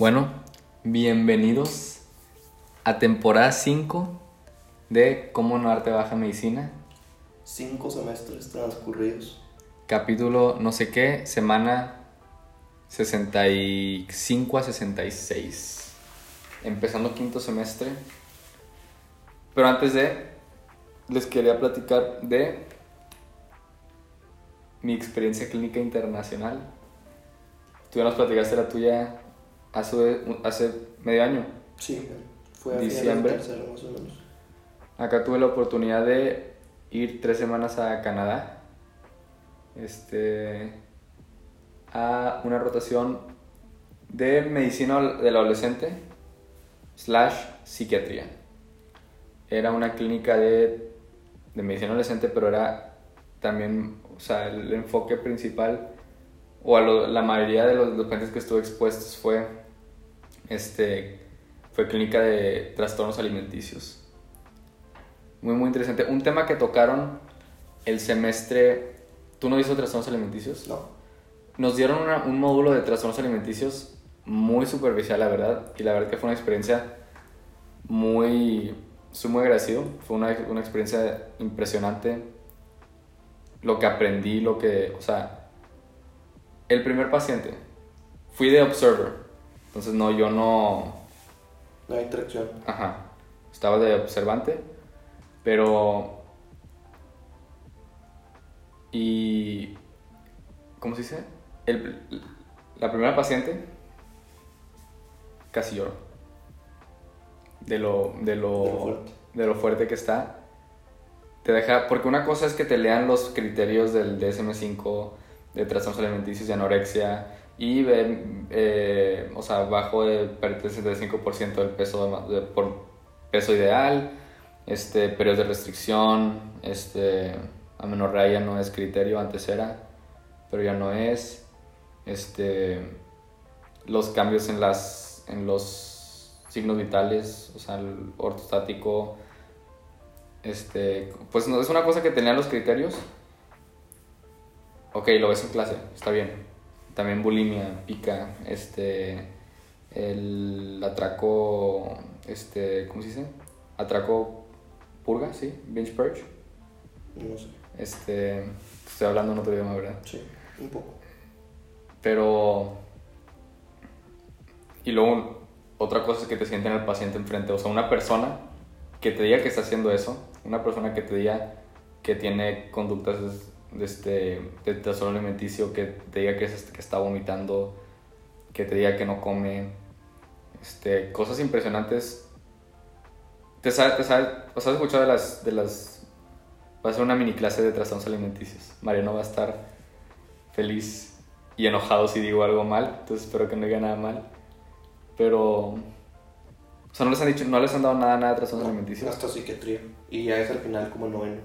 Bueno, bienvenidos a temporada 5 de Cómo no darte baja medicina. Cinco semestres transcurridos. Capítulo no sé qué, semana 65 a 66. Empezando quinto semestre. Pero antes de, les quería platicar de mi experiencia clínica internacional. Tú ya nos platicaste la tuya hace, hace medio año. Sí, fue a Diciembre. finales de tercero más o menos. Acá tuve la oportunidad de ir tres semanas a Canadá. Este. A una rotación de medicina del adolescente slash psiquiatría. Era una clínica de, de medicina adolescente, pero era también, o sea, el enfoque principal, o a lo- la mayoría de los, los pacientes que estuve expuestos fue, este, fue clínica de trastornos alimenticios. Muy, muy interesante. Un tema que tocaron el semestre. ¿Tú no viste trastornos alimenticios? No. Nos dieron una- un módulo de trastornos alimenticios muy superficial, la verdad. Y la verdad que fue una experiencia muy. Estoy muy agradecido. Fue una, una experiencia impresionante. Lo que aprendí, lo que. O sea. El primer paciente. Fui de observer. Entonces, no, yo no. No hay interacción. Ajá. Estaba de observante, pero... Y... ¿Cómo se dice? El- la primera paciente casi lloró. De lo, de lo, De lo fuerte. de lo fuerte que está. Te deja... Porque una cosa es que te lean los criterios del DSM-5 de trastornos alimenticios y anorexia y eh, o sea, bajo el 65% del peso, por peso ideal, este, periodos de restricción, este, amenorrea ya no es criterio, antes era, pero ya no es, este, los cambios en, las, en los signos vitales, o sea, el ortostático, este, pues no, es una cosa que tenían los criterios, ok, lo ves en clase, está bien, también bulimia, pica, este, el atraco, este, ¿cómo se dice? Atraco purga, sí, binge purge. No sé. Este, estoy hablando en otro idioma, ¿verdad? Sí, un poco. Pero, y luego otra cosa es que te sienten al paciente enfrente, o sea, una persona que te diga que está haciendo eso, una persona que te diga que tiene conductas este, de trastorno alimenticio, que te diga que, es- que está vomitando, que te diga que no come, este, cosas impresionantes. Te sabes, te sabes, has escuchado de las, de las, va a ser una mini clase de trastornos alimenticios. Mariano va a estar feliz y enojado si digo algo mal, entonces espero que no diga nada mal. Pero, o sea, no les han dicho, no les han dado nada, nada de trastornos alimenticios. Hasta psiquiatría. Y ya es al final como noveno.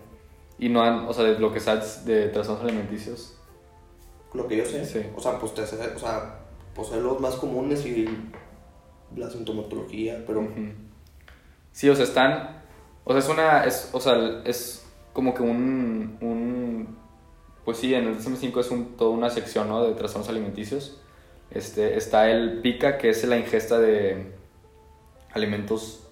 Y no han, o sea, de lo que sabes de trastornos alimenticios. Lo que yo sé. Sí. O sea, pues te hace, o sea, pues son los más comunes y la sintomatología, pero. Sí, o sea, están, o sea, es una, es, o sea, es como que un, un pues sí, en el DSM-5 es un, toda una sección, ¿no? De trastornos alimenticios. Este, está el PICA, que es la ingesta de alimentos,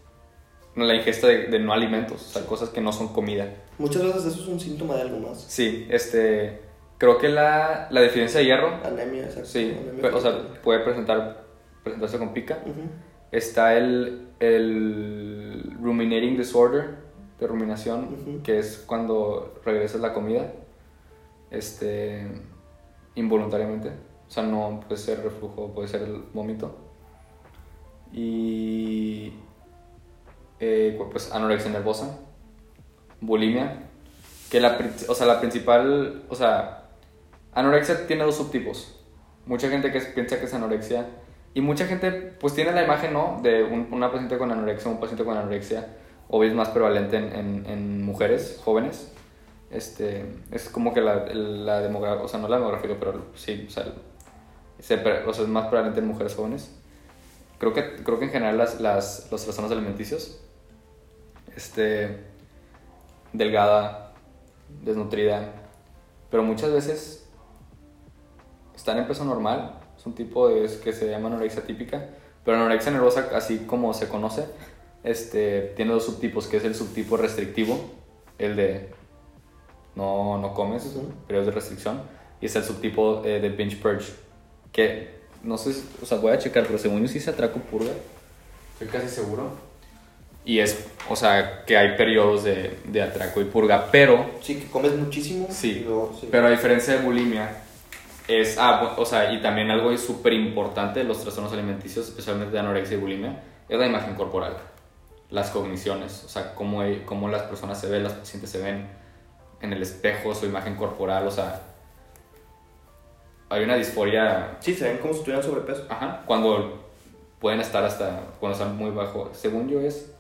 la ingesta de, de no alimentos, o sea, cosas que no son comida. muchas veces eso es un síntoma de algo más. Sí, este, creo que la, la deficiencia de hierro, Anemia, exacto. sí, anemia o sea, puede presentar, presentarse con PICA. Está el, el ruminating disorder de ruminación, que es cuando regresas la comida este, involuntariamente. O sea, no puede ser reflujo, puede ser el vómito. Y eh, pues anorexia nervosa, bulimia, que la, o sea, la principal, o sea, anorexia tiene dos subtipos. Mucha gente que piensa que es anorexia y mucha gente pues tiene la imagen, ¿no? De un- una paciente con anorexia, un paciente con anorexia, obvio es más prevalente en, en- mujeres jóvenes. Este, es como que la, la demografía, o sea, no la demografía, pero sí, o o sea, es más prevalente en mujeres jóvenes. Creo que, creo que en general las, las, los trastornos alimenticios, este, delgada, desnutrida, pero muchas veces están en peso normal, es un tipo de, es que se llama anorexia típica, Pero anorexia nervosa, así como se conoce, este, tiene dos subtipos, que es el subtipo restrictivo, el de no, no comes, periodos de restricción, y es el subtipo eh, de binge purge, que no sé, o sea, voy a checar, pero según yo sí se atraco purga, estoy casi seguro. Y es, o sea, que hay periodos de, de atraco y purga, pero Sí, que comes muchísimo. Sí, y luego, sí. pero a diferencia de bulimia, es, ah, o sea, y también algo súper importante de los trastornos alimenticios, especialmente de anorexia y bulimia, es la imagen corporal, las cogniciones, o sea, cómo, cómo las personas se ven, las pacientes se ven en el espejo, su imagen corporal, o sea, hay una disforia, Sí, se ven como si tuvieran sobrepeso. ajá, cuando pueden estar hasta, cuando están muy bajo, según yo es,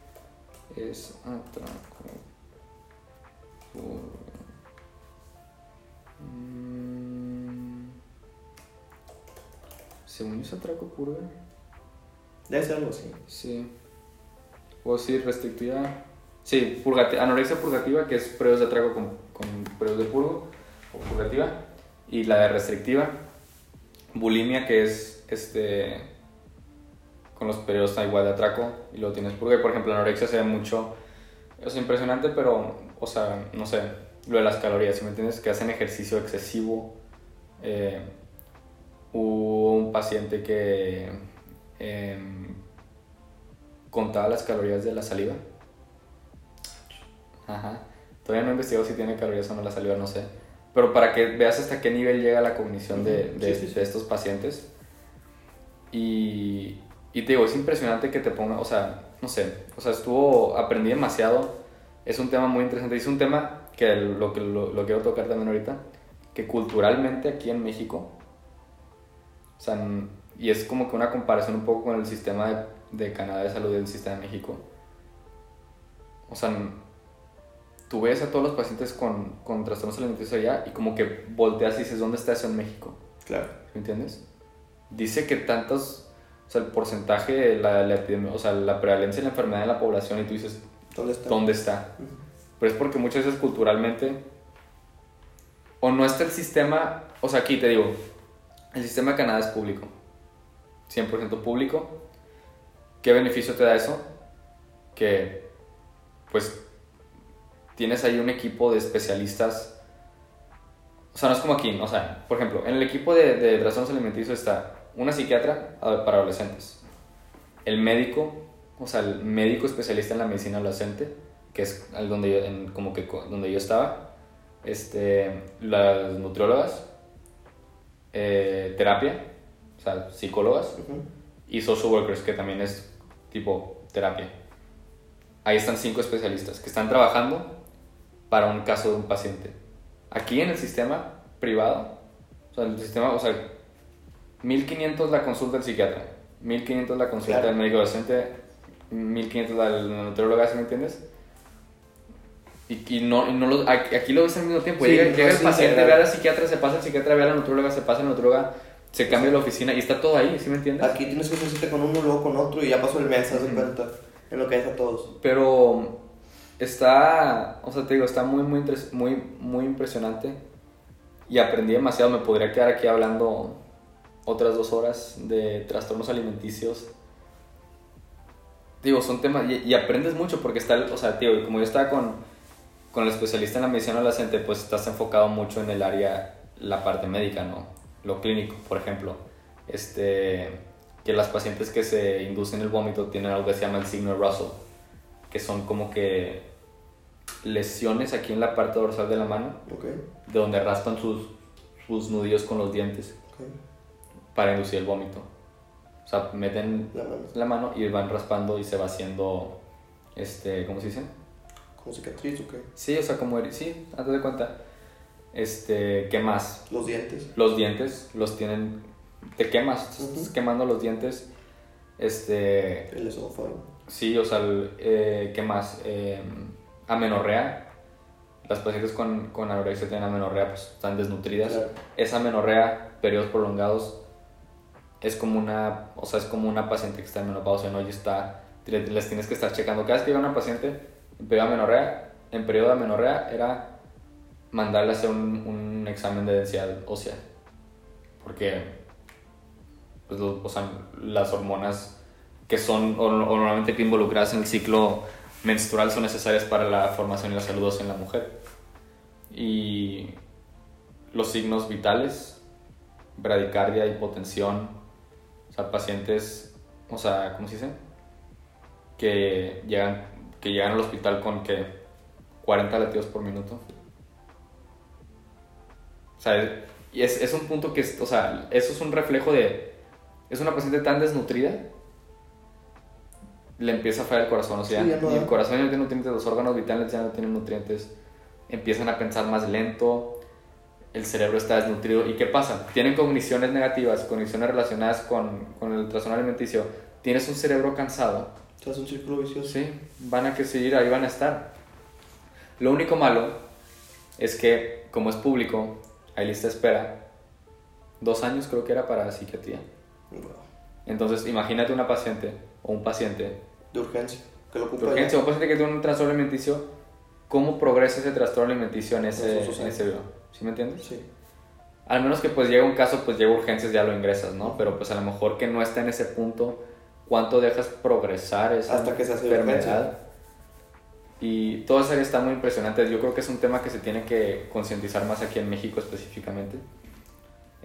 es atraco. por- Mm. Según yo es atraco purga. Debe ser algo así. Sí. O sí, restrictiva. Sí, purgati- anorexia purgativa, que es periodos de atraco con, con periodos de purgo, o purgativa. Y la de restrictiva. Bulimia, que es este con los periodos igual de atraco y luego tienes purga. Y por ejemplo, la anorexia se ve mucho. Es impresionante, pero, o sea, no sé, lo de las calorías, si me entiendes, que hacen ejercicio excesivo. Eh, un paciente que em, contaba las calorías de la saliva. Ajá. Todavía no he investigado si tiene calorías o no la saliva, no sé. Pero para que veas hasta qué nivel llega la cognición de, de- sí, sí, sí. de estos pacientes. Y, y te digo, es impresionante que te ponga, o sea, no sé, o sea, estuvo, aprendí demasiado. Es un tema muy interesante. Es un tema que lo, que lo, lo quiero tocar también ahorita, que culturalmente aquí en México, o sea, y es como que una comparación un poco con el sistema de, de Canadá de salud y el sistema de México. O sea, tú ves a todos los pacientes con, con trastornos alimenticios allá y como que volteas y dices, ¿dónde está eso en México? Claro. ¿Me entiendes? Dice que tantos, o sea, el porcentaje, la, la o sea, la prevalencia de la enfermedad en la población y tú dices, ¿Dónde está? ¿dónde está? Ujú. Pero es porque muchas veces culturalmente o no está el sistema, o sea, aquí te digo, el sistema de Canadá es público, 100% público. ¿Qué beneficio te da eso? Que pues tienes ahí un equipo de especialistas. O sea, no es como aquí, o sea, por ejemplo, en el equipo de, de trastornos alimenticios está una psiquiatra a- para adolescentes, el médico, o sea, el médico especialista en la medicina adolescente, que es al donde yo, en- como que donde yo estaba, este, las nutriólogas, eh, terapia, o sea, psicólogas, Ujú. y social workers, que también es tipo terapia. Ahí están cinco especialistas que están trabajando para un caso de un paciente. Aquí en el sistema privado, o sea, el sistema, o sea, 1500 la consulta del psiquiatra, 1500 la consulta Claro. del médico docente, 1500 la del nutrióloga, ¿sí me entiendes? Y, y no, y no lo- aquí, lo ves al mismo tiempo. Sí, llega, llega el paciente, ve a la psiquiatra, se pasa al psiquiatra, ve a la nutrióloga, se pasa a la nutrióloga, se cambia la oficina y está todo ahí, ¿sí me entiendes? Aquí tienes que cita con uno, luego con otro y ya pasó el mes, haz de Ujú. cuenta. En lo que es a todos. Pero está, o sea, te digo, está muy, muy, muy, muy impresionante y aprendí demasiado. Me podría quedar aquí hablando otras dos horas de trastornos alimenticios. Digo, son temas y, y aprendes mucho porque está, o sea, tío, como yo estaba con, con el especialista en la medicina adolescente, pues estás enfocado mucho en el área, la parte médica, ¿no? Lo clínico, por ejemplo. Este, que las pacientes que se inducen el vómito tienen algo que se llama el signo de Russell, que son como que lesiones aquí en la parte dorsal de la mano, Ok. de donde raspan sus, sus nudillos con los dientes para inducir el vómito. O sea, meten La mano. la mano y van raspando y se va haciendo, este, ¿cómo se dice? Como cicatriz, ok. Sí, o sea, como, sí, hazte de cuenta. Este, ¿qué más? Los dientes. Los dientes los tienen, te quemas, estás Ujú. quemando los dientes. Este, El esófago. sí, o sea, el, eh, ¿qué más? Eh, amenorrea. Las pacientes con, con anorexia tienen amenorrea, pues están desnutridas. Claro. Esa amenorrea, periodos prolongados, es como una, o sea, es como una paciente que está en menopausia, ¿no? Y está, le- les tienes que estar checando. Cada vez que llega una paciente en periodo de amenorrea, en periodo de amenorrea era mandarle a hacer un, un examen de densidad ósea. Porque, pues, lo- o sea, las hormonas que son o, o normalmente que involucradas en el ciclo menstrual son necesarias para la formación y la salud en la mujer. Y los signos vitales, bradicardia, hipotensión, o sea, pacientes, o sea, ¿cómo se dice? Que llegan, que llegan al hospital con que 40 latidos por minuto. O sea, es, es un punto que, o sea, eso es un reflejo de, es una paciente tan desnutrida, le empieza a fallar el corazón, o sea, Sí, y el corazón ya no tiene nutrientes, los órganos vitales ya no tienen nutrientes, empiezan a pensar más lento, el cerebro está desnutrido. ¿Y qué pasa? Tienen cogniciones negativas, cogniciones relacionadas con, con el trastorno alimenticio. Tienes un cerebro cansado, O sea, es un círculo vicioso. sí, van a que seguir, ahí van a estar. Lo único malo es que, como es público, hay lista de espera. Dos años creo que era para psiquiatría. Entonces, imagínate una paciente o un paciente De urgencia. Que lo de ocupa. urgencia un paciente que tiene un trastorno alimenticio, ¿cómo progresa ese trastorno alimenticio en ese, en ese? ¿Sí me entiendes? Sí. Al menos que pues llega un caso, pues llega urgencias, ya lo ingresas, ¿no? Pero pues a lo mejor que no está en ese punto, ¿cuánto dejas progresar esa Hasta que se hace enfermedad? Y todo eso está muy impresionante. Yo creo que es un tema que se tiene que concientizar más aquí en México específicamente,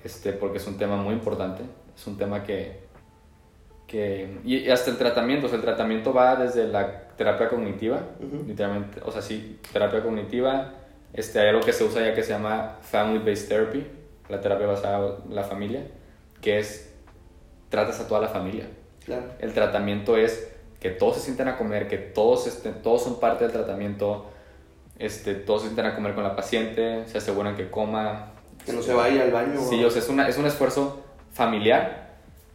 este, porque es un tema muy importante. Es un tema que, que y hasta el tratamiento, o sea, el tratamiento va desde la terapia cognitiva, Ujú. literalmente, o sea, sí, terapia cognitiva. Este, hay algo que se usa ya que se llama Family Based Therapy, la terapia basada en la familia, que es, tratas a toda la familia. Claro. El tratamiento es que todos se sientan a comer, que todos, estén, todos son parte del tratamiento, este, todos se sientan a comer con la paciente, se aseguran que coma. Que no se vaya al baño. Sí, o sea, es, una, es un esfuerzo familiar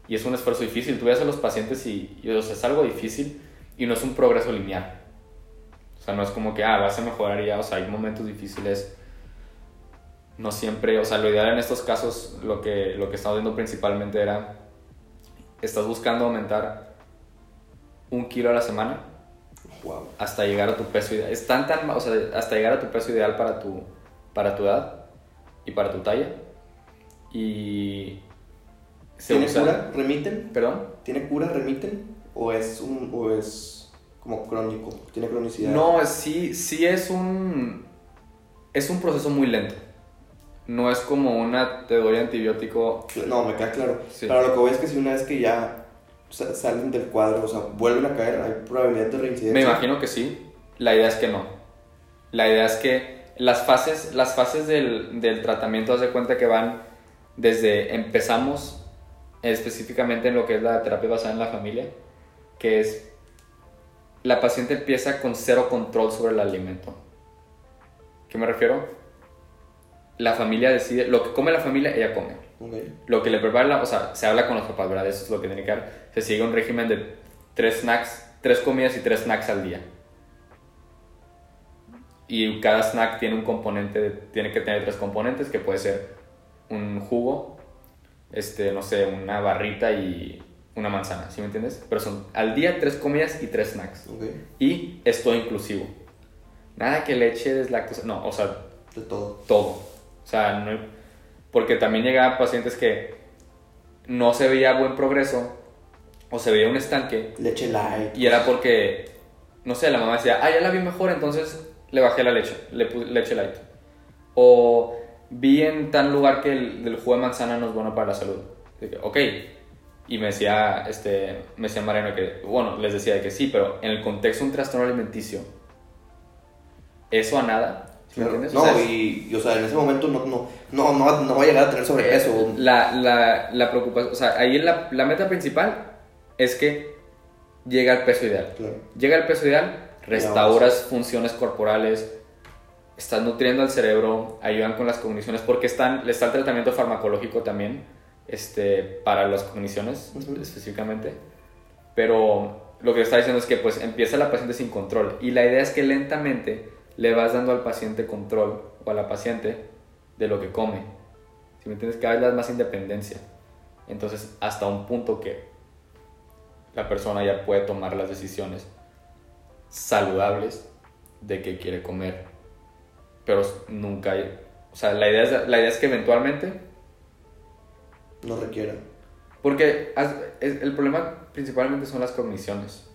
y es un esfuerzo difícil. Tú ves a los pacientes y, y, o sea, es algo difícil y no es un progreso lineal. O sea, no es como que, ah, vas a mejorar ya, o sea, hay momentos difíciles. No siempre, o sea, lo ideal en estos casos, lo que, lo que estamos viendo principalmente era, estás buscando aumentar un kilo a la semana Wow. hasta llegar a tu peso ideal. Es tan, tan, o sea, hasta llegar a tu peso ideal para tu, para tu edad y para tu talla. Y ¿Tiene usa... cura? ¿Remiten? ¿Perdón? ¿Tiene cura? ¿Remiten? ¿O es, un, o es como crónico? ¿Tiene cronicidad? No, sí, sí es un... Es un proceso muy lento. No es como una, te doy antibiótico... No, me queda claro. Sí. Pero lo que voy es que si una vez que ya sa- salen del cuadro, o sea, vuelven a caer, hay probabilidad de reincidencia. Me imagino que sí. La idea es que no. La idea es que las fases, las fases del, del tratamiento, haz de cuenta que van desde empezamos específicamente en lo que es la terapia basada en la familia, que es la paciente empieza con cero control sobre el alimento. ¿Qué me refiero? La familia decide, lo que come la familia, ella come. Lo que le prepara, la- o sea, se habla con los papás, ¿verdad? Eso es lo que tiene que dar. Se sigue un régimen de tres snacks, tres comidas y tres snacks al día. Y cada snack tiene un componente, tiene que tener tres componentes, que puede ser un jugo, este, no sé, una barrita y una manzana, ¿sí me entiendes? Pero son al día tres comidas y tres snacks. Ok. Y es todo inclusivo. Nada que leche, deslactosa, no, o sea, De todo. todo. O sea, no, porque también llegaban pacientes que no se veía buen progreso o se veía un estanque Leche light. y era porque, no sé, la mamá decía, ah, ya la vi mejor, entonces le bajé la leche, le puse leche light. O vi en tal lugar que el, el jugo de manzana no es bueno para la salud. Dije, ok. Y me decía, este, me decía Mariano que, bueno, les decía de que sí, pero en el contexto de un trastorno alimenticio, eso a nada. ¿sí me Claro. entiendes? No, O sea, y, y, o sea, en ese momento no, no, no, no, no va a llegar a tener sobrepeso. La, la, la preocupación, o sea, ahí la, la meta principal es que llega al peso ideal. Claro. Llega al peso ideal, restauras funciones corporales, estás nutriendo al cerebro, ayudan con las cogniciones, porque están, está el tratamiento farmacológico también este, para las cogniciones Ujú. específicamente. Pero lo que está diciendo es que pues empieza la paciente sin control y la idea es que lentamente le vas dando al paciente control o a la paciente de lo que come. Si me entiendes, cada vez le das más independencia. Entonces, hasta un punto que la persona ya puede tomar las decisiones saludables de qué quiere comer. Pero nunca hay... O sea, la idea es, la idea es que eventualmente No requiere. Porque el problema principalmente son las cogniciones.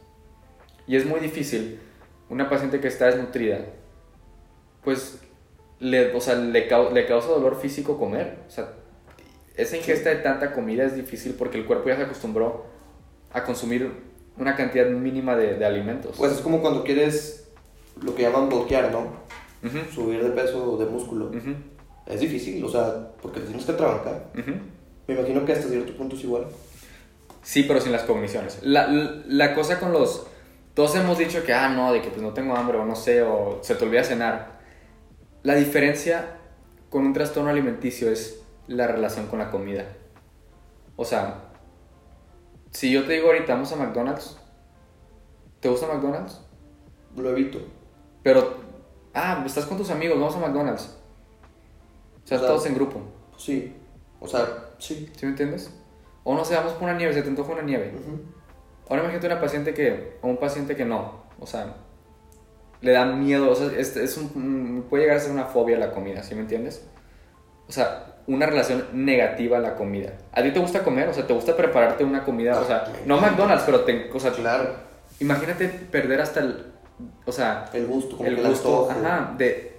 Y es muy difícil una paciente que está desnutrida, pues le, o sea, le, le causa dolor físico comer. O sea, esa ingesta de tanta comida es difícil porque el cuerpo ya se acostumbró a consumir una cantidad mínima de, de alimentos. Pues es como cuando quieres lo que llaman bloquear, ¿no? Ujú, Subir de peso de músculo. ujú, Es difícil, o sea, porque tienes que trabajar. ujú. Me imagino que hasta cierto punto es igual. Sí, pero sin las cogniciones. La, la, la cosa con los... Todos hemos dicho que, ah, no, de que pues no tengo hambre o no sé, o se te olvida cenar. La diferencia con un trastorno alimenticio es la relación con la comida. O sea, si yo te digo ahorita vamos a McDonald's, ¿te gusta McDonald's? Lo evito. Pero, ah, estás con tus amigos, vamos a McDonald's. O sea, O sea, todos en grupo, sí. O sea, sí. ¿sí me entiendes? O no sé, vamos por una nieve, se te antoja una nieve. Ahora imagínate una paciente que, o un paciente que no, o sea, le da miedo, o sea, es, es un, puede llegar a ser una fobia a la comida, ¿sí me entiendes? O sea, una relación negativa a la comida. ¿A ti te gusta comer? O sea, ¿te gusta prepararte una comida? O sea, no McDonald's, pero te, o sea, Claro. imagínate perder hasta el, o sea, El gusto, como el que gusto, ajá, de,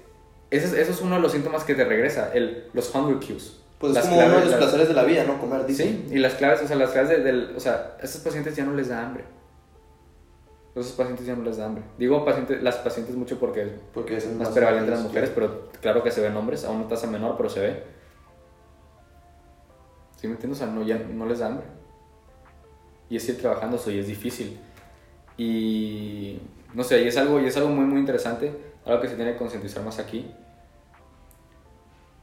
eso es, eso es uno de los síntomas que te regresa, el, los hunger cues. Pues es como uno de claves- los las- placeres de la vida, ¿no? Comer, dice. Sí, y las claves, o sea, las claves de- del, o sea, a estos pacientes ya no les da hambre. A esos pacientes ya no les da hambre. Digo pacientes, las pacientes mucho porque Porque es el más prevalente en las mujeres, pero claro que se ven hombres, a una tasa menor, pero se ve. ¿Sí me entiendes? O sea, no, ya no les da hambre. Y es ir trabajando eso y es difícil. Y no sé, y es algo, y es algo muy, muy interesante, algo que se tiene que concientizar más aquí.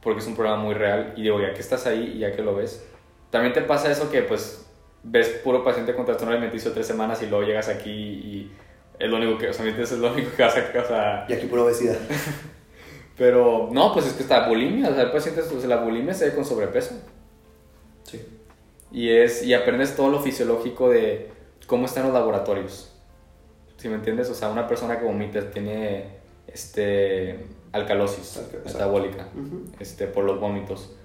Porque es un problema muy real. Y digo, ya que estás ahí y ya que lo ves, también te pasa eso que pues ves puro paciente con trastorno alimenticio tres semanas y luego llegas aquí y es lo único que, o sea, es lo único que vas a, sea, Y aquí pura obesidad. pero no, pues es que está bulimia, o sea, hay pacientes, o sea, la bulimia se ve con sobrepeso. Sí. Y, es, y aprendes todo lo fisiológico de cómo están los laboratorios. ¿Sí me entiendes? O sea, una persona que vomita tiene este, alcalosis Alca- metabólica Ujú. este, por los vómitos.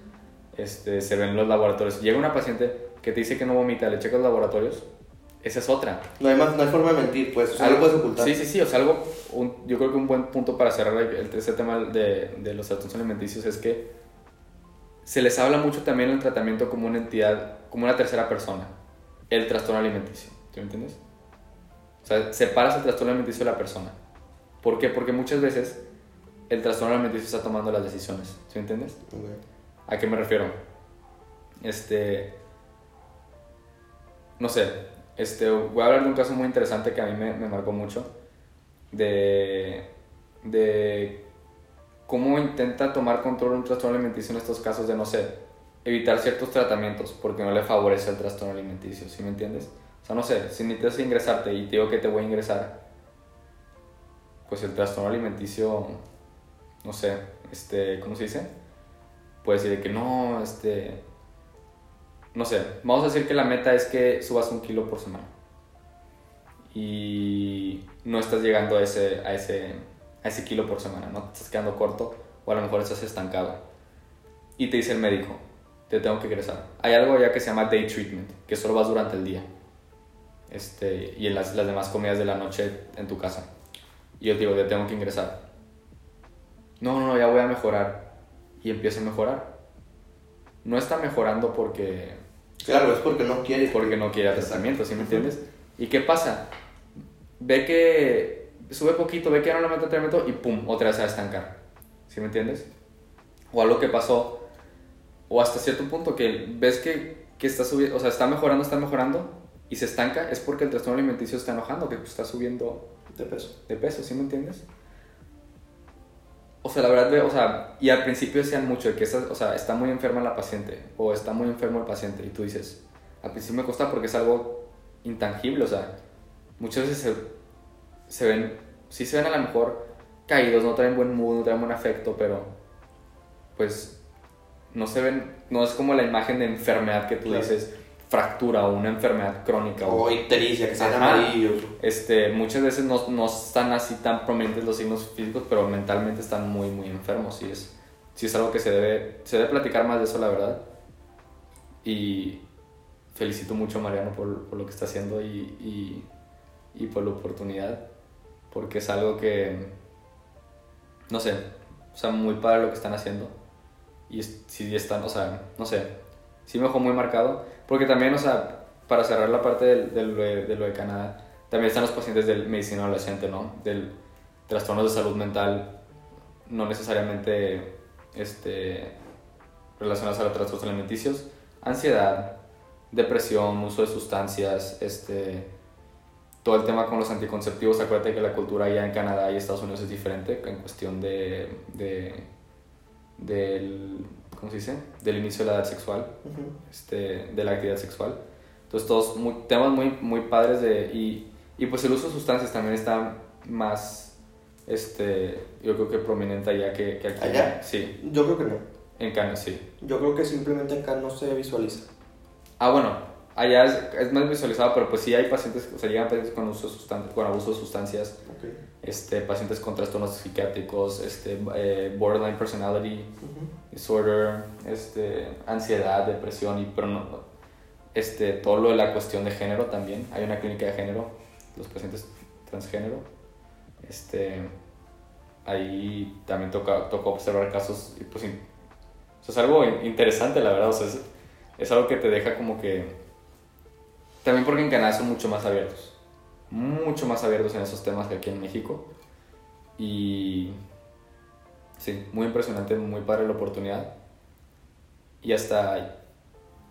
Este, se ven en los laboratorios. Llega una paciente que te dice que no vomita, le checas los laboratorios, esa es otra. No hay, más, no hay forma de mentir, pues. O sea, lo puedes ocultar. Sí, sí, sí. O sea, algo, un- yo creo que un buen punto para cerrar el, ese tema de, de los trastornos alimenticios es que se les habla mucho también el tratamiento como una entidad, como una tercera persona. El trastorno alimenticio. ¿Sí me entiendes? O sea, separas el trastorno alimenticio de la persona. ¿Por qué? Porque muchas veces el trastorno alimenticio está tomando las decisiones. ¿Sí me entiendes? ¿A qué me refiero? Este. No sé. Este, voy a hablar de un caso muy interesante que a mí me, me marcó mucho. De. De. Cómo intenta tomar control un trastorno alimenticio en estos casos de, no sé, evitar ciertos tratamientos porque no le favorece el trastorno alimenticio. ¿Sí me entiendes? O sea, no sé, si necesitas ingresarte y te digo que te voy a ingresar, pues el trastorno alimenticio, no sé, este, ¿cómo se dice? puedes decir de que no, este, no sé, vamos a decir que la meta es que subas un kilo por semana y no estás llegando a ese, a ese, a ese kilo por semana, no te estás quedando corto o a lo mejor estás estancado y te dice el médico, te tengo que ingresar. Hay algo ya que se llama day treatment, que solo vas durante el día este, y en las, las demás comidas de la noche en tu casa. Y yo te digo, te tengo que ingresar. No, no, no, ya voy a mejorar. Y empieza a mejorar. No está mejorando porque, Claro, es porque no quieres. porque no quiere tratamiento, ¿sí me entiendes? ¿Y qué pasa? Ve que sube poquito, ve que ya no le mete tratamiento y pum, otra vez se va a estancar. ¿Sí me entiendes? O algo que pasó, o hasta cierto punto que ves que, que está subiendo, o sea, está mejorando, está mejorando y se estanca, es porque el trastorno alimenticio está enojando, que está subiendo De peso. de peso, ¿sí me entiendes? O sea, la verdad, ve- o sea, y al principio decían mucho de que esa- o sea, está muy enferma la paciente o está muy enfermo el paciente y tú dices, al principio me cuesta porque es algo intangible, o sea, muchas veces se, se ven, sí se ven a lo mejor caídos, no traen buen mood, no traen buen afecto, pero pues no se ven, no es como la imagen de enfermedad que tú Claro. dices, fractura o una enfermedad crónica o O ictericia, que sean amarillos. este, muchas veces no, no están así tan prominentes los signos físicos, pero mentalmente están muy, muy enfermos. Y es, sí es algo que se debe, se debe platicar más de eso, la verdad. Y felicito mucho a Mariano por, por lo que está haciendo y, y, y por la oportunidad, porque es algo que, no sé, o sea, muy padre lo que están haciendo. Y sí están, o sea, no sé, sí me dejó muy marcado, porque también, o sea, para cerrar la parte del- del- de, de lo de Canadá, también están los pacientes del medicina adolescente, ¿no? Del trastornos de salud mental, no necesariamente este, relacionados a los trastornos alimenticios, ansiedad, depresión, uso de sustancias, este, todo el tema con los anticonceptivos. Acuérdate que la cultura allá en Canadá y Estados Unidos es diferente en cuestión de, de del, ¿cómo se dice? Del inicio de la edad sexual Ujú. este, de la actividad sexual. Entonces, todos muy, temas muy, muy padres de... Y, y pues el uso de sustancias también está más, este, yo creo que prominente allá que, que aquí. ¿Allá? Sí, Yo creo que no. en Canadá, sí. Yo creo que simplemente acá no se visualiza. Ah, bueno, allá es, es más visualizado, pero pues sí hay pacientes, o sea, llegan pacientes con, uso de sustan- con abuso de sustancias, Ok. este, pacientes con trastornos psiquiátricos, este, eh, borderline personality, Ujú. disorder, este, ansiedad, depresión y pero no, este, todo lo de la cuestión de género también. Hay una clínica de género, los pacientes transgénero. Este, ahí también toca, tocó observar casos y pues in- o sea, es algo in- interesante la verdad, o sea, es, es algo que te deja como que también porque en Canadá son mucho más abiertos, mucho más abiertos en esos temas que aquí en México y Sí, muy impresionante, muy padre la oportunidad. Y hasta,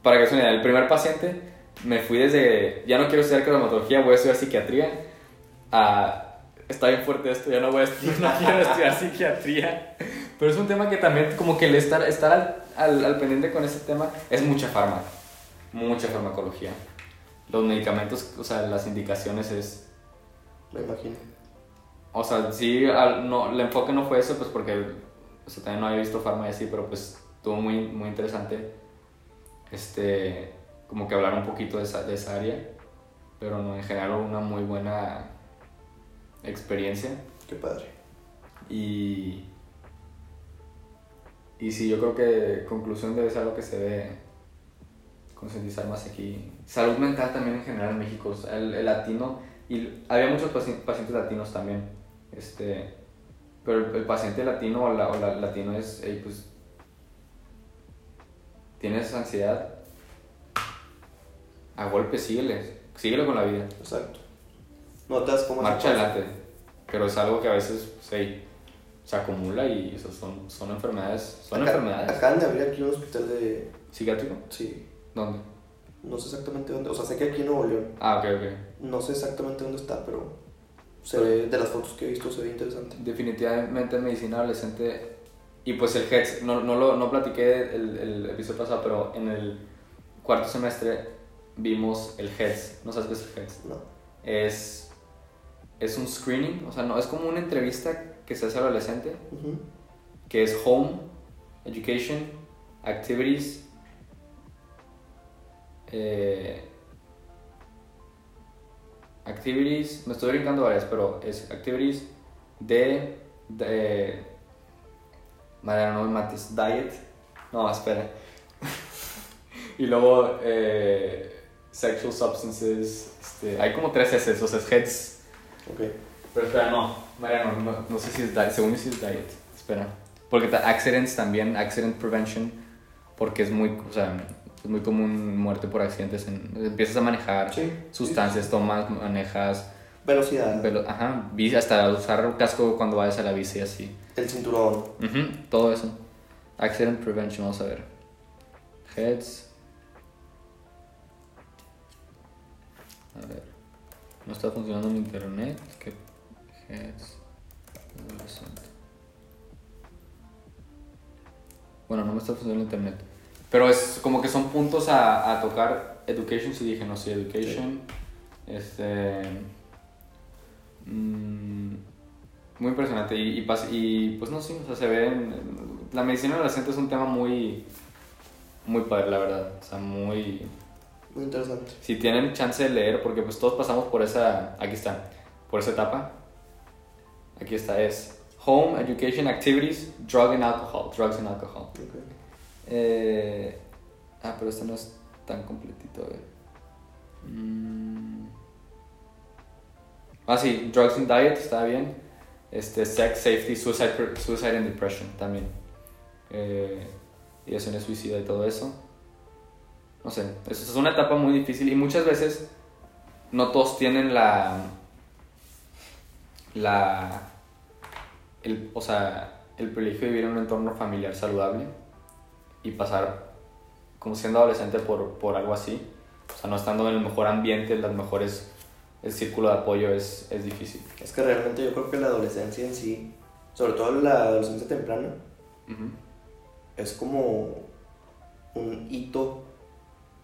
para que suene, el primer paciente me fui desde, ya no quiero estudiar cromatología, voy a estudiar psiquiatría, a, está bien fuerte esto, ya no voy a estudiar, no quiero estudiar psiquiatría. Pero es un tema que también, como que el estar, estar al, al, al pendiente con ese tema, es mucha farma, mucha farmacología. Los medicamentos, o sea, las indicaciones es, Me imagino. o sea, sí, al- no, el enfoque no fue eso, pues porque o sea, también no había visto Pharma y así, pero pues estuvo muy, muy interesante este, como que hablar un poquito de esa, de esa área, pero no, en general una muy buena experiencia Qué padre. y, y sí, yo creo que conclusión debe ser algo que se debe concientizar más aquí. Salud mental también en general en México, el, el latino, y había muchos paci- pacientes latinos también, este, pero el, el paciente latino o la, o la latino es, "Ey, pues, tienes ansiedad, a golpe síguele, síguele con la vida, Exacto. Notas cómo marcha adelante, pero es algo que a veces, pues, se acumula y eso son, son enfermedades, son Acá- enfermedades. Acaban de abrir aquí un hospital de. ¿Psiquiátrico? Sí. ¿Dónde? No sé exactamente dónde. O sea, sé que aquí en Nuevo León. Ah, ok, ok. No sé exactamente dónde está, pero. Se Pero- ve, de las fotos que he visto, se ve interesante. Definitivamente medicina adolescente. Y pues el HEDS, no, no lo no platiqué el, el episodio pasado, pero en el cuarto semestre vimos el HEDS. ¿No sabes qué es el HEDS? No. Es, es un screening, o sea, no, es como una entrevista que se hace al adolescente, que es Home, Education, Activities, eh, Activities, me estoy brincando varias, pero es Activities de, de Mariano, no me mates, Diet, no, espera. y luego eh, Sexual Substances, este, hay como tres S, o sea, es Heads. Ok. Pero espera, no, Mariano, no, no sé si es diet, según yo sí es diet, espera. Porque accidents también, accident prevention, porque es muy, o sea, es muy común muerte por accidentes, en, empiezas a manejar Sí. sustancias, tomas, manejas, Velocidad. velo- ajá, hasta usar casco cuando vayas a la bici así. el cinturón. Todo eso. Accident prevention, vamos a ver. Heads. A ver. No está funcionando mi internet. ¿Qué? Heads. adolescente. Bueno, no me está funcionando el internet. Pero es como que son puntos a, a tocar. Education, sí dije, no, sí, education. Este. mm, muy impresionante. Y, y, y, pues no, sí, o sea, se ve. en- la medicina adolescente es un tema muy. Muy padre, la verdad. O sea, muy. Muy interesante. Si tienen chance de leer, porque pues todos pasamos por esa. Aquí está. Por esa etapa. Aquí está, es. Home, Education, Activities, Drug and Alcohol. Drugs and Alcohol. Ok. Eh, ah, pero este no es tan completito, a ver. Mm. Ah, sí, drugs and diet está bien. Este, sex, safety, suicide, suicide and depression también. Eh, ideaciones suicida y todo eso. No sé, eso es una etapa muy difícil y muchas veces no todos tienen la. la. O sea, el privilegio de vivir en un entorno familiar saludable y pasar como siendo adolescente por, por algo así. O sea, no estando en el mejor ambiente, las mejores. el círculo de apoyo es, es difícil. Es que realmente yo creo que la adolescencia en sí, sobre todo la adolescencia temprana, Ujú. es como un hito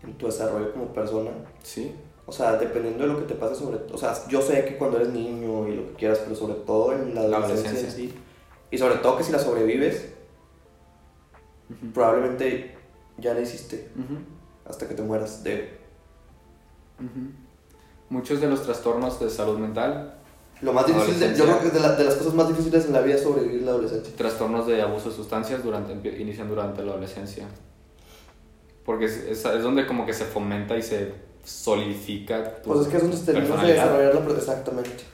en tu desarrollo como persona. Sí, O sea, dependiendo de lo que te pase sobre... O sea, yo sé que cuando eres niño y lo que quieras, pero sobre todo en la La adolescencia, en adolescencia. sí. Y sobre todo que si la sobrevives, Ujú. probablemente ya la hiciste Ujú. hasta que te mueras de... Ujú. Muchos de los trastornos de salud mental, Lo más difícil, de- yo creo que es de, la- de las cosas más difíciles en la vida es sobrevivir la adolescencia. trastornos de abuso de sustancias durante, inician durante la adolescencia. Porque es, es- es donde como que se fomenta y se solidifica tu Pues es que es donde de personalidad. desarrollar la... Exactamente.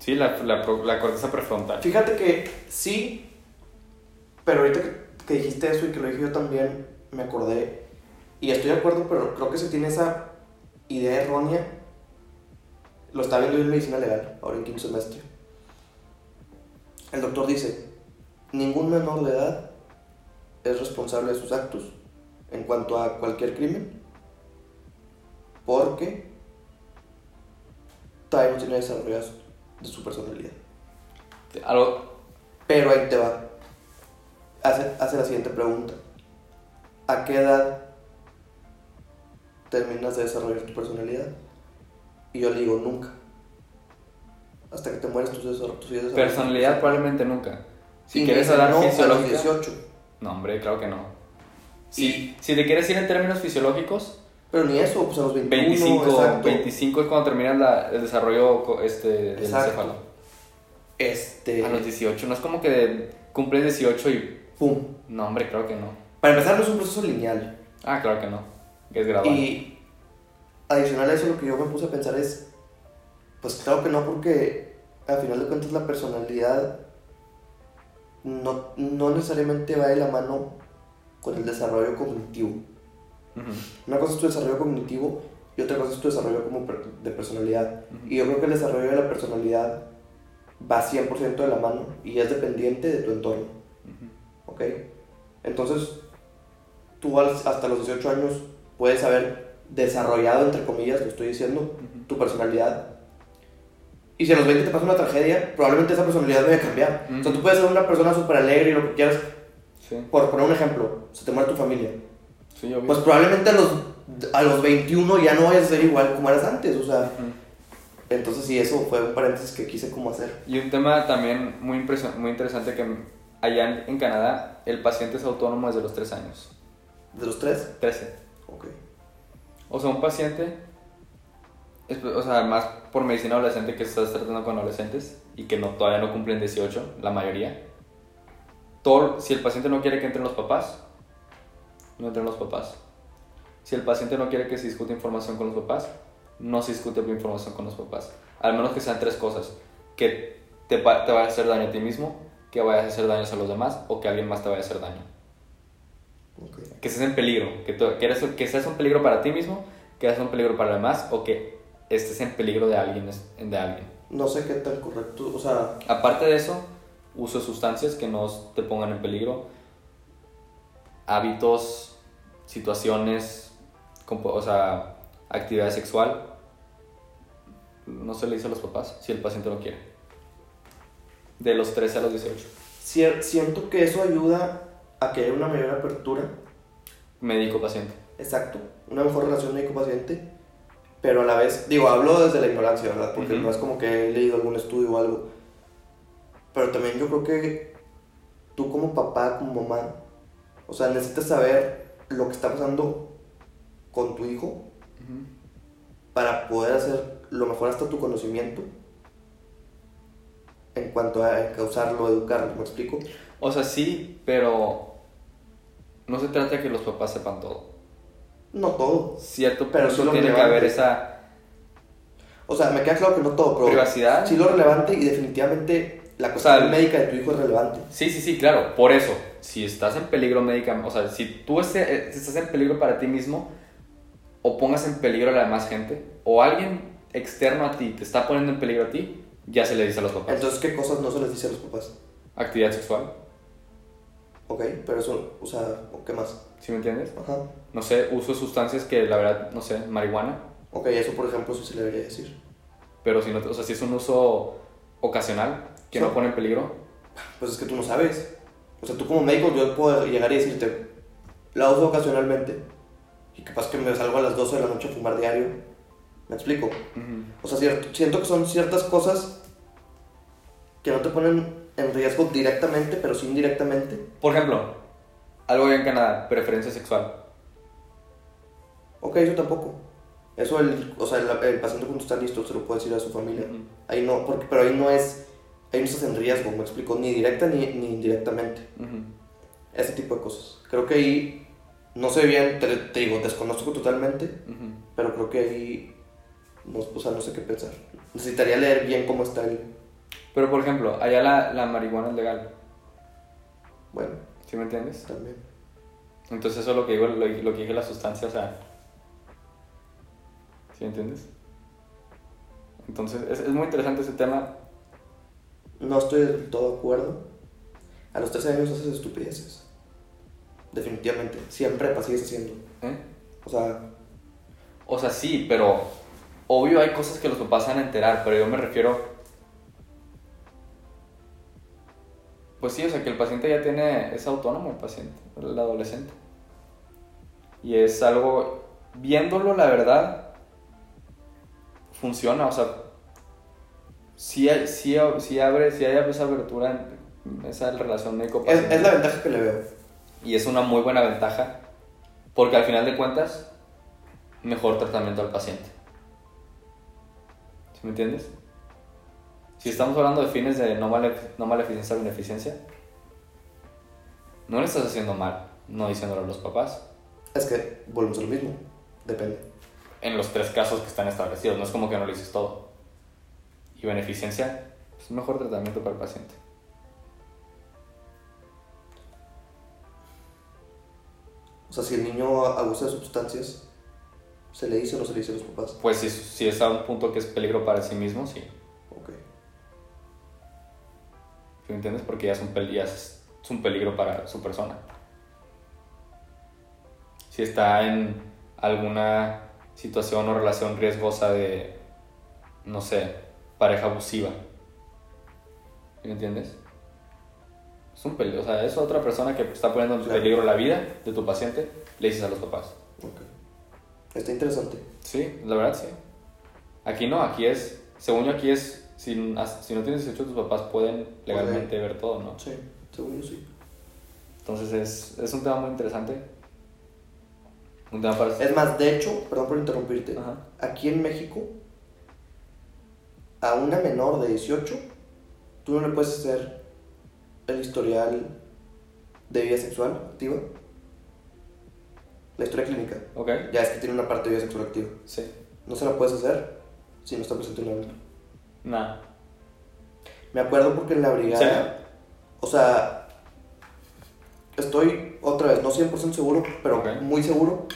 Sí, la, la, la corteza prefrontal. Fíjate que sí, pero ahorita que, que dijiste eso y que lo dije yo también, me acordé. Y estoy de acuerdo, pero creo que se tiene esa idea errónea. Lo está viendo yo en medicina legal, ahora en quinto semestre. El doctor dice, ningún menor de edad es responsable de sus actos en cuanto a cualquier crimen, porque todavía no tiene desarrollado de su personalidad. Pero ahí te va. Hace, hace la siguiente pregunta. ¿A qué edad terminas de desarrollar tu personalidad? Y yo le digo, nunca. Hasta que te mueres tus desarrollos. personalidad probablemente nunca. Si Y quieres hablar no, a los fisiológica... 18. No, hombre, claro que no. Si, Y- si te quieres ir en términos fisiológicos, Pero ni eso, pues a los 21. 25, exacto. 25 es cuando terminas la- el desarrollo este, del encéfalo. Este. A los 18, no es como que cumples 18 y... Pum. No, hombre, claro que no. Para empezar, no es un proceso lineal. Ah, claro que no. Que es gradual. Y adicional a eso, lo que yo me puse a pensar es, pues claro que no, porque al final de cuentas la personalidad no, no necesariamente va de la mano con el desarrollo cognitivo. Una cosa es tu desarrollo cognitivo y otra cosa es tu desarrollo como de personalidad. Y yo creo que el desarrollo de la personalidad va 100% de la mano y es dependiente de tu entorno. ¿Ok? Entonces, tú hasta los 18 años puedes haber desarrollado, entre comillas, lo estoy diciendo, tu personalidad. Y si a los 20 te pasa una tragedia, probablemente esa personalidad vaya a cambiar. O sea, tú puedes ser una persona súper alegre y lo que quieras. Sí, Por poner un ejemplo, se te muere tu familia. sí. Pues probablemente a los, a los 21 ya no vayas a ser igual como eras antes. O sea, Ujú. entonces sí, eso fue un paréntesis que quise como hacer. Y un tema también muy, muy interesante que allá en, Canadá el paciente es autónomo desde los 3 años. ¿De los tres? 13. Ok. O sea, un paciente, es- o sea, más por medicina adolescente que estás tratando con adolescentes y que no, todavía no cumplen 18, la mayoría. Todo, si el paciente no quiere que entren los papás, no entren los papás. Si el paciente no quiere que se discute información con los papás, no se discute información con los papás. Al menos que sean tres cosas. Que te, va- te vaya a hacer daño a ti mismo, que vayas a hacer daños a los demás o que alguien más te vaya a hacer daño. Que estés en peligro, que, tú- que, eres, que seas un peligro para ti mismo, que seas un peligro para los demás o que estés en peligro de alguien. De alguien. No sé qué tan correcto, o sea, Aparte de eso, uso de sustancias que no te pongan en peligro, hábitos, situaciones, o sea, actividad sexual, no se le dice a los papás si el paciente no quiere. De los 13 a los 18. cier- siento que eso ayuda a que haya una mayor apertura Médico-paciente. Exacto, una mejor relación médico-paciente, pero a la vez, digo, hablo desde la ignorancia, ¿verdad? Porque Ujú. no es como que he leído algún estudio o algo, pero también yo creo que tú como papá, como mamá, o sea, necesitas saber lo que está pasando con tu hijo para poder hacer lo mejor hasta tu conocimiento en cuanto a causarlo, educarlo, ¿me explico? O sea, sí, pero no se trata de que los papás sepan todo. No todo. cierto Pero sí tiene que haber esa O sea, me queda claro que no todo, pero privacidad. sí lo relevante y definitivamente la sea, cuestión el- médica de tu hijo es relevante. Sí, sí, sí, claro. Por eso, si estás en peligro médica, o sea, si tú eh, estás en peligro para ti mismo, o pongas en peligro a la demás gente, o alguien externo a ti te está poniendo en peligro a ti, ya se le dice a los papás. Entonces, ¿qué cosas no se les dice a los papás? Actividad sexual, Ok, pero eso, o sea, ¿o ¿qué más? ¿sí me entiendes? Ajá. No sé, uso de sustancias que la verdad, no sé, marihuana, Ok, eso por ejemplo sí se le debería decir. pero si no, o sea, si es un uso ocasional que no pone en peligro, Pues es que tú no sabes. O sea, tú como médico yo puedo llegar y decirte, la uso ocasionalmente. Y capaz que me salgo a las 12 de la noche a fumar diario. ¿Me explico? O sea, cier- siento que son ciertas cosas que no te ponen en riesgo directamente, pero sí indirectamente. Por ejemplo, algo en Canadá, preferencia sexual. Ok, eso tampoco. Eso, el, o sea, el, el paciente cuando está listo se lo puede decir a su familia. Ujú. Ahí no, porque, pero ahí no es, ahí no estás en riesgo, me explico, ni directa ni, ni indirectamente. Ese tipo de cosas. Creo que ahí, no sé bien, te, te digo, desconozco totalmente, pero creo que ahí, o sea, no sé qué pensar. Necesitaría leer bien cómo está el, Pero por ejemplo, allá la, la marihuana es legal, bueno, ¿sí me entiendes? también. Entonces eso es lo que digo, lo, lo que dije la sustancia, o sea, ¿sí me entiendes? Entonces es, es muy interesante ese tema. No estoy del todo de acuerdo. A los 13 años haces estupideces. Definitivamente. Siempre prepa sigues haciendo. ¿eh? O sea, O sea, sí, pero obvio hay cosas que los papás van a enterar, pero yo me refiero... Pues sí, o sea, que el paciente ya tiene, es autónomo el paciente, el adolescente. Y es algo, viéndolo la verdad, funciona, o sea, sí, hay- sí, sí abre, sí hay esa abertura en esa relación es, médico-paciente. es la ventaja que le veo. Y es una muy buena ventaja porque al final de cuentas, mejor tratamiento al paciente. ¿Sí me entiendes? Si estamos hablando de fines de no, male, no maleficencia o beneficencia, no le estás haciendo mal, no diciéndolo a los papás. Es que volvemos a lo mismo. Depende. En los tres casos que están establecidos, no es como que no le dices todo. Y beneficencia, es mejor tratamiento para el paciente. O sea, si el niño abusa de sustancias, ¿se le dice o no se le dice a los papás? Pues si, si es a un punto que es peligro para sí mismo, sí. Ok. ¿Sí me entiendes? Porque ya es un, pel- ya es, es un peligro para su persona. Si está en alguna situación o relación riesgosa de, no sé, pareja abusiva. ¿Sí me entiendes? Es un peligro, o sea, es otra persona que está poniendo en Claro. peligro la vida de tu paciente, le dices a los papás. Ok. Está interesante. Sí, la verdad sí. Aquí no, aquí es, según yo aquí es, si, si no tienes 18 tus papás pueden legalmente ver todo, ¿no? Sí, según yo sí. Entonces es, es un tema muy interesante. Un tema para... Es más, de hecho, perdón por interrumpirte, Ajá. aquí en México, a una menor de 18, tú no le puedes hacer el historial de vida sexual activa. La historia clínica. Ok, Ya es que tiene una parte de vida sexual activa. sí. No se la puedes hacer si no está presente un adulto. Nada. Me acuerdo porque en la brigada, o sea, estoy otra vez, no 100% seguro, pero muy seguro,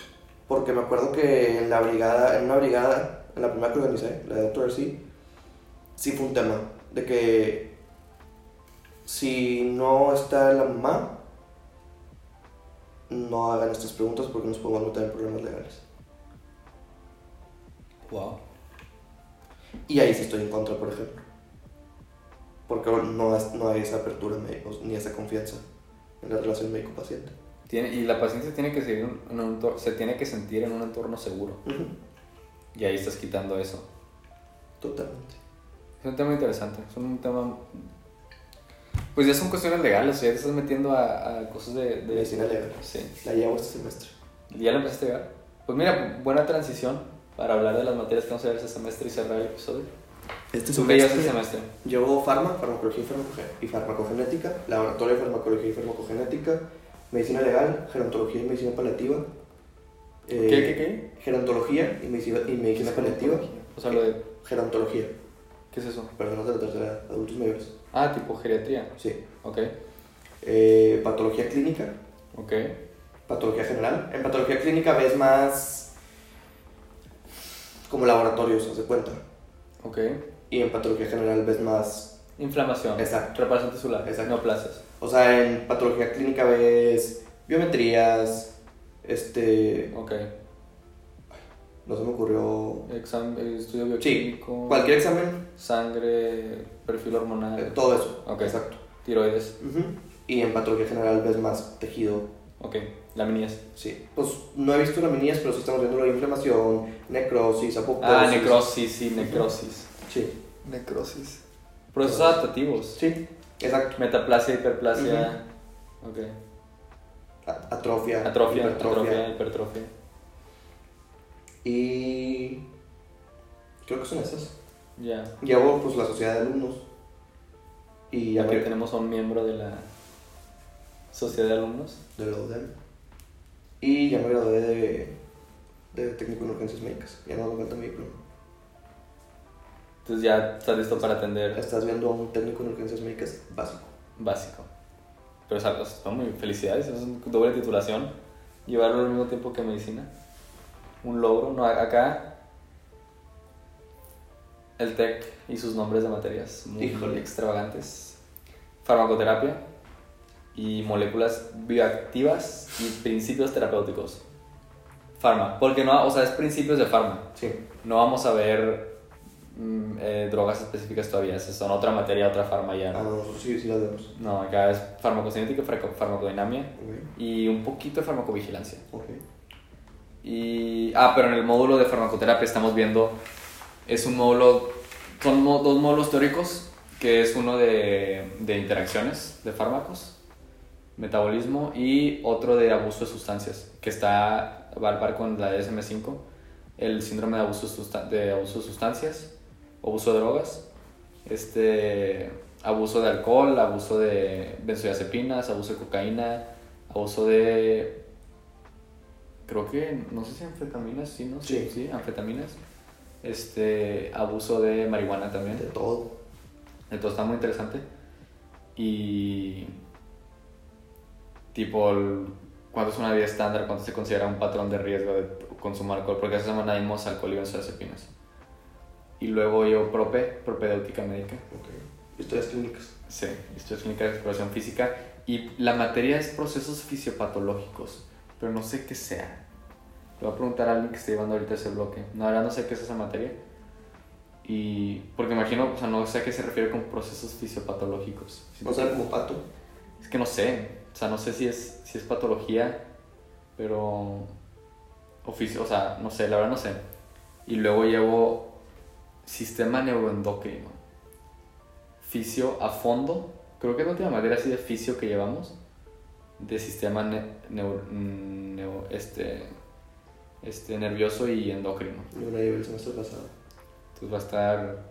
porque me acuerdo que en la brigada, en una brigada, en la primera que organicé, la de Dr. sí, sí fue un tema, de que si no está la mamá, no hagan estas preguntas porque nos podemos meter en problemas legales. Wow. Y ahí sí estoy en contra, por ejemplo. Porque no, es- no hay esa apertura ni esa confianza en la relación médico-paciente. Tiene, y la paciente tiene que seguir en un se tiene que sentir en un entorno seguro. Y ahí estás quitando eso. Totalmente. Es un tema interesante. Es un tema... Pues ya son cuestiones legales, ya te estás metiendo a, a cosas de, de... Medicina legal. Sí. La llevo este semestre. ¿Ya la empezaste a llegar? Pues mira, buena transición para hablar de las materias que vamos a ver este semestre y cerrar el episodio. Este ¿Tú qué llevas este semestre? Llevo farma, farmacología y, farmacoge- y farmacogenética, laboratorio de farmacología y farmacogenética, medicina legal, gerontología y medicina paliativa, Eh, ¿Qué, qué, qué? Gerontología y medicina, y medicina colectiva. O sea, lo de. Gerontología. ¿Qué es eso? Personas de la tercera edad, adultos mayores. Ah, tipo geriatría. Sí. Ok, Eh, patología clínica. ok. Patología general. En patología clínica ves más como laboratorios, de cuenta. Ok. Y en patología general ves más. Inflamación. Exacto. Reparación tisular. Exacto. Neoplasias. O sea, en patología clínica ves biometrías. Este. Ok. No se me ocurrió. Exam eh, estudio Sí, bioquímico. cualquier examen, Sangre, perfil hormonal. eh, todo eso. Ok. Exacto. Tiroides. Y en patología general ves más tejido. Ok. Laminías. Sí. Pues no he visto laminías, pero sí estamos viendo la inflamación, necrosis, apoptosis. Ah, necrosis, sí, necrosis. Sí. Necrosis. Procesos adaptativos. Sí, exacto. Metaplasia, hiperplasia. Ok. A- Atrofia. Atrofia, hipertrofia. atrofia, hipertrofia. Y. Creo que son esas. Ya. Llevo pues la sociedad de alumnos. Y ya Aquí me. tenemos a un miembro de la sociedad de alumnos. De la UDEM. Y ya me gradué de. de técnico en urgencias médicas. Ya no me falta mi diploma. Entonces ya estás listo para atender Estás viendo a un técnico en urgencias médicas básico. básico. Pero o sea, pues, muy felicidades, es una doble titulación. Llevarlo al mismo tiempo que medicina. Un logro. No, acá el TEC y sus nombres de materias muy Híjole. extravagantes. Farmacoterapia y moléculas bioactivas y principios terapéuticos. Farma, porque no, o sea, es principios de farma. Sí. No vamos a ver mm, eh, drogas específicas todavía, esas son otra materia, otra farma ya. Ah, no, nosotros sí, sí las vemos. No, acá es farmacocinética, farmaco- farmacodinamia y un poquito de farmacovigilancia. Ok. Y, ah, pero en el módulo de farmacoterapia estamos viendo, es un módulo, son dos módulos teóricos, que es uno de, de interacciones de fármacos, metabolismo, y otro de abuso de sustancias, que está, va al par con la DSM-5, el síndrome de abuso de abuso de sustancias, abuso de drogas, este, abuso de alcohol, abuso de benzodiazepinas, abuso de cocaína, abuso de creo que, no sé si anfetaminas, sí, ¿no? Sí, Sí. sí, anfetaminas. Este, abuso de marihuana también. De todo. Entonces está muy interesante. Y, tipo, el- ¿cuánto es una vida estándar? ¿Cuánto se considera un patrón de riesgo de consumo de alcohol? Porque esa semana dimos alcohol y benzodiazepinas. Y luego yo prope, propedéutica médica. Ok. Historias clínicas. Sí, estudios clínicas de exploración física. Y la materia es procesos fisiopatológicos, pero no sé qué sea. Le voy a preguntar a alguien que esté llevando ahorita ese bloque. No, ahora no sé qué es esa materia. Y porque imagino, o sea, no sé a qué se refiere con procesos fisiopatológicos. O sea, como pato. Es que no sé, o sea, no sé si es, si es patología, pero... Oficio, o sea, no sé, la verdad no sé. Y luego llevo sistema neuroendocrino. Fisio a fondo. Creo que es la última materia así de fisio que llevamos. De sistema ne- neur- mm, neu- este, este, nervioso y endocrino. Llevé el semestre pasado. Entonces va a estar...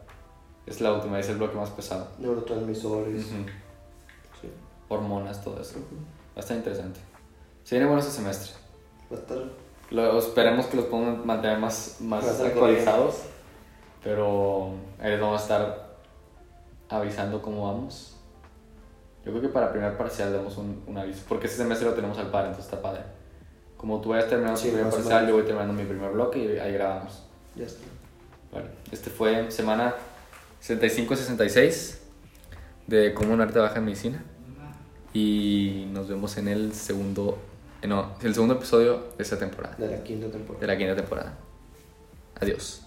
Es la última, es el bloque más pesado. Neurotransmisores. Sí. Hormonas, todo eso. Va a estar interesante. Se viene bueno este semestre. Va a estar. Lo, esperemos que los podamos mantener más, más actualizados. Pero ahí les vamos a estar avisando cómo vamos. Yo creo que para primer parcial damos un, un aviso. Porque este semestre lo tenemos al par, entonces está padre. Como tú vayas terminando Sí, tu primer parcial, yo voy terminando mi primer bloque y ahí grabamos. Ya está. Vale. Este fue semana 65-66 de cómo un arte baja en medicina. Y nos vemos en el segundo, eh, no, el segundo episodio de esta temporada, De la quinta temporada. de la quinta temporada. Adiós.